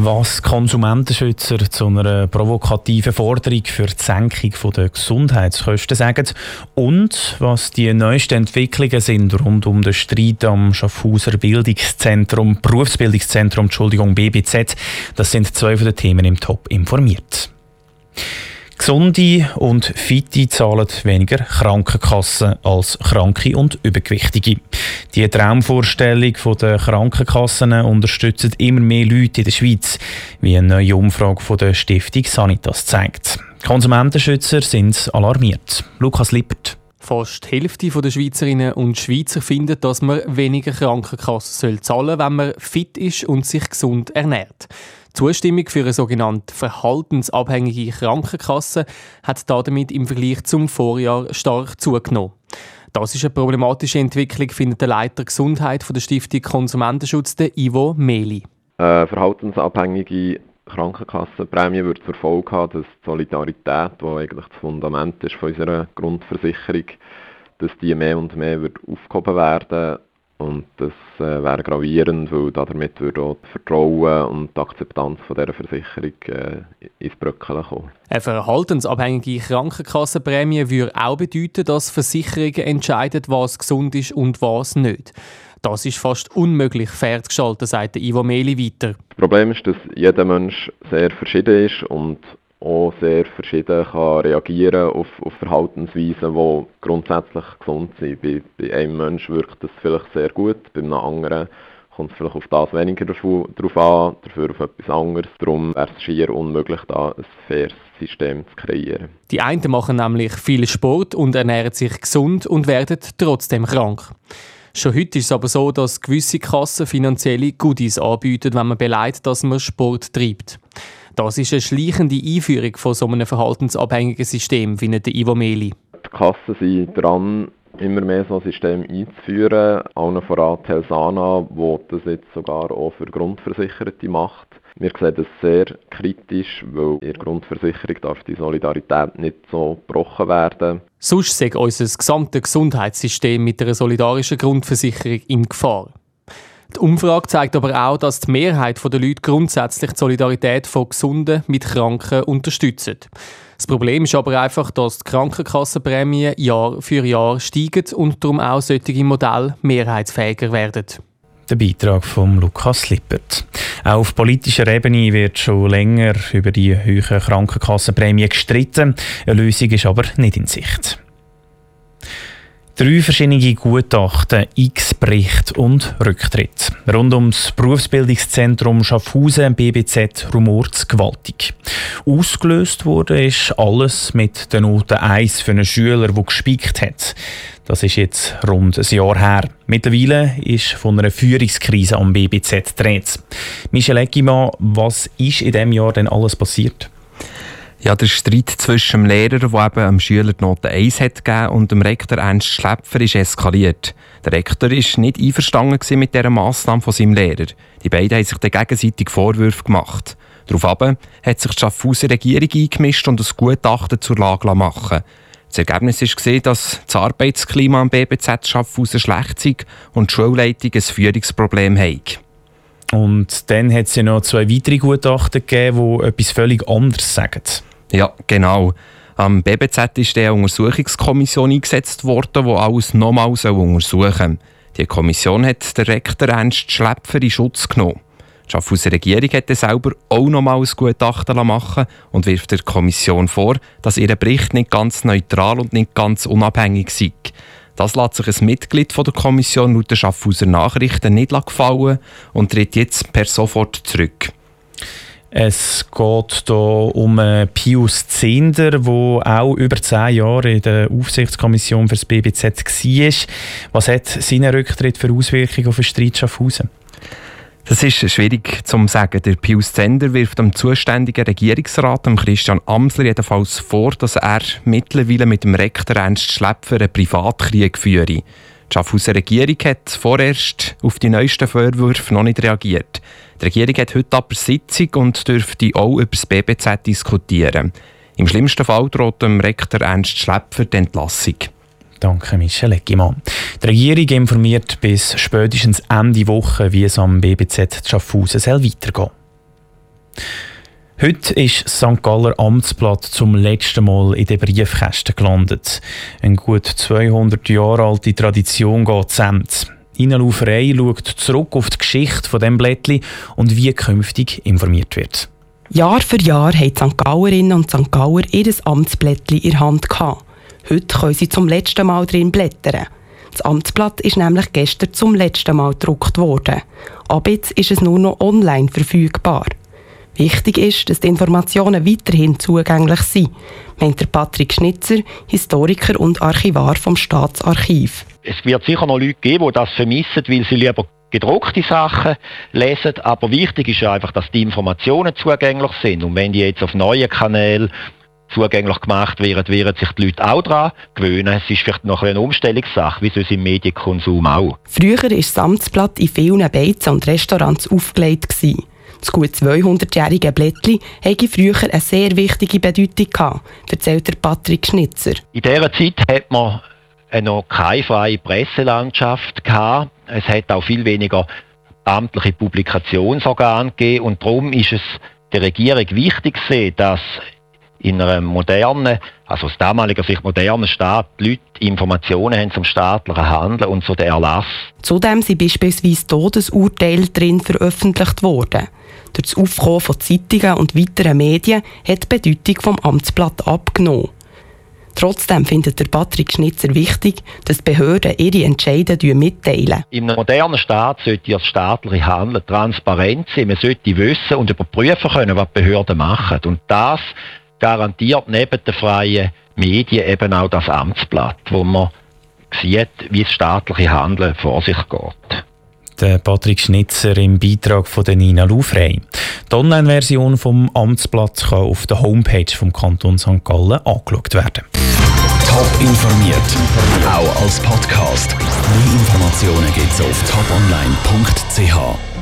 Was Konsumentenschützer zu einer provokativen Forderung für die Senkung der Gesundheitskosten sagen und was die neuesten Entwicklungen sind rund um den Streit am Schaffhauser Bildungszentrum, Berufsbildungszentrum, Entschuldigung, BBZ, das sind zwei von den Themen im Top informiert. Gesunde und Fitte zahlen weniger Krankenkassen als Kranke und Übergewichtige. Die Traumvorstellung der Krankenkassen unterstützt immer mehr Leute in der Schweiz, wie eine neue Umfrage der Stiftung Sanitas zeigt. Konsumentenschützer sind alarmiert. Lukas Lippert. Fast die Hälfte der Schweizerinnen und Schweizer findet, dass man weniger Krankenkasse zahlen soll, wenn man fit ist und sich gesund ernährt. Zustimmung für eine sogenannte verhaltensabhängige Krankenkasse hat damit im Vergleich zum Vorjahr stark zugenommen. Das ist eine problematische Entwicklung, findet der Leiter Gesundheit von der Stiftung Konsumentenschutz, der Ivo Meli. Eine verhaltensabhängige Krankenkassenprämie wird zur Folge haben, dass die Solidarität, die eigentlich das Fundament ist von unserer Grundversicherung, dass die mehr und mehr wird aufgehoben werden und das äh, wäre gravierend, weil damit würde auch das Vertrauen und die Akzeptanz von dieser Versicherung äh, ins Bröckeln kommen. Eine verhaltensabhängige Krankenkassenprämie würde auch bedeuten, dass Versicherungen entscheiden, was gesund ist und was nicht. Das ist fast unmöglich fair zu gestalten, sagt Ivo Meli weiter. Das Problem ist, dass jeder Mensch sehr verschieden ist und auch sehr verschieden kann reagieren auf, auf Verhaltensweisen, die grundsätzlich gesund sind. Bei, bei einem Menschen wirkt das vielleicht sehr gut, bei einem anderen kommt es vielleicht auf das weniger darauf an, dafür auf etwas anderes. Darum wäre es schier unmöglich, da ein faires System zu kreieren. Die einen machen nämlich viel Sport und ernähren sich gesund und werden trotzdem krank. Schon heute ist es aber so, dass gewisse Kassen finanzielle Goodies anbieten, wenn man beleidigt, dass man Sport treibt. Das ist eine schleichende Einführung von so einem verhaltensabhängigen System, findet Ivo Meli. Die Kassen sind dran, immer mehr so ein System einzuführen. Allen voran Telsana, wo das jetzt sogar auch für Grundversicherte macht. Wir sehen das sehr kritisch, weil in der Grundversicherung darf die Solidarität nicht so gebrochen werden. Sonst sei unser gesamtes Gesundheitssystem mit einer solidarischen Grundversicherung in Gefahr. Die Umfrage zeigt aber auch, dass die Mehrheit der Leute grundsätzlich die Solidarität von Gesunden mit Kranken unterstützt. Das Problem ist aber einfach, dass die Krankenkassenprämien Jahr für Jahr steigen und darum auch solche Modelle mehrheitsfähiger werden. Der Beitrag von Lukas Lippert. Auch auf politischer Ebene wird schon länger über die hohen Krankenkassenprämien gestritten. Eine Lösung ist aber nicht in Sicht. Drei verschiedene Gutachten, X-Bericht und Rücktritt. Rund ums Berufsbildungszentrum Schaffhausen BBZ rumort gewaltig. Ausgelöst wurde ist alles mit der Note 1 für einen Schüler, der gespickt hat. Das ist jetzt rund ein Jahr her. Mittlerweile ist von einer Führungskrise am BBZ gedreht. Michel Eckimann, was ist in diesem Jahr denn alles passiert? Ja, der Streit zwischen dem Lehrer, der eben dem Schüler die Note 1 hat gegeben, und dem Rektor Ernst Schläpfer ist eskaliert. Der Rektor war nicht einverstanden mit dieser Massnahme von seinem Lehrer. Die beiden haben sich dann gegenseitig Vorwürfe gemacht. Daraufhin hat sich die Schaffhauser Regierung eingemischt und ein Gutachten zur Lage machen Das Ergebnis war, dass das Arbeitsklima am BBZ Schaffhausen schlecht ist und die Schulleitung ein Führungsproblem hat. Und dann hat es ja noch zwei weitere Gutachten gegeben, die etwas völlig anderes sagen. Ja, genau. Am BBZ ist eine Untersuchungskommission eingesetzt worden, die alles nochmals untersuchen soll. Die Kommission hat den Rektor Ernst Schläpfer in Schutz genommen. Die Schaffhauser Regierung hat selber auch nochmals ein Gutachten machen und wirft der Kommission vor, dass ihr Bericht nicht ganz neutral und nicht ganz unabhängig sei. Das lässt sich ein Mitglied der Kommission laut der Schaffhauser Nachrichten nicht gefallen und tritt jetzt per sofort zurück. Es geht hier um Pius Zehnder, der auch über zehn Jahre in der Aufsichtskommission für das BBZ war. Was hat sein Rücktritt für Auswirkungen auf den Streit Schaffhausen? Das ist schwierig zu sagen. Der Pius Zender wirft dem zuständigen Regierungsrat, dem Christian Amsler, jedenfalls vor, dass er mittlerweile mit dem Rektor Ernst Schläpfer einen Privatkrieg führe. Die Schaffhauser Regierung hat vorerst auf die neuesten Vorwürfe noch nicht reagiert. Die Regierung hat heute aber Sitzung und dürfte auch über das BBZ diskutieren. Im schlimmsten Fall droht dem Rektor Ernst Schläpfer die Entlassung. Danke, Michel Eckimann. Die Regierung informiert bis spätestens Ende Woche, wie es am BBZ Schaffhausen weitergehen Heute ist St. Galler Amtsblatt zum letzten Mal in den Briefkästen gelandet. Eine gut 200 Jahre alte Tradition geht zu Ende. Ina Lauferei schaut zurück auf die Geschichte von dem Blättli und wie künftig informiert wird. Jahr für Jahr haben St. Gallerinnen und St. Galler ihr Amtsblättli in der Hand gehabt. Heute können sie zum letzten Mal drin blättern. Das Amtsblatt ist nämlich gestern zum letzten Mal gedruckt worden. Ab jetzt ist es nur noch online verfügbar. Wichtig ist, dass die Informationen weiterhin zugänglich sind, meint Patrick Schnitzer, Historiker und Archivar vom Staatsarchiv. Es wird sicher noch Leute geben, die das vermissen, weil sie lieber gedruckte Sachen lesen, aber wichtig ist einfach, dass die Informationen zugänglich sind und wenn die jetzt auf neuen Kanälen zugänglich gemacht werden, werden sich die Leute auch daran gewöhnen. Es ist vielleicht noch eine Umstellungssache, wie sonst im Medienkonsum auch. Früher war das Amtsblatt in vielen Beizen und Restaurants aufgelegt. Gewesen. Das gut 200-jährige Blättli hatte früher eine sehr wichtige Bedeutung gehabt, erzählt Patrick Schnitzer. In dieser Zeit hat man noch keine freie Presselandschaft gehabt. Es hat auch viel weniger amtliche Publikationsorgane gegeben und darum ist es der Regierung wichtig gewesen, dass in einem modernen, also aus damaliger Sicht modernen Staat, die Leute Informationen haben zum staatlichen Handeln und zu den Erlass. Zudem sind beispielsweise Todesurteile drin veröffentlicht worden. Durch das Aufkommen von Zeitungen und weiteren Medien hat die Bedeutung vom Amtsblatt abgenommen. Trotzdem findet der Patrick Schnitzer wichtig, dass die Behörden ihre Entscheidungen mitteilen. In einem modernen Staat sollte das staatliche Handeln transparent sein. Man sollte wissen und überprüfen können, was die Behörden machen. Und das garantiert neben den freien Medien eben auch das Amtsblatt, wo man sieht, wie das staatliche Handeln vor sich geht. Der Patrick Schnitzer im Beitrag von der Nina Lufrey. Die Online-Version vom Amtsblatt kann auf der Homepage vom Kanton St. Gallen angeschaut werden. Top informiert, auch als Podcast. Mehr Informationen gibt's auf toponline.ch.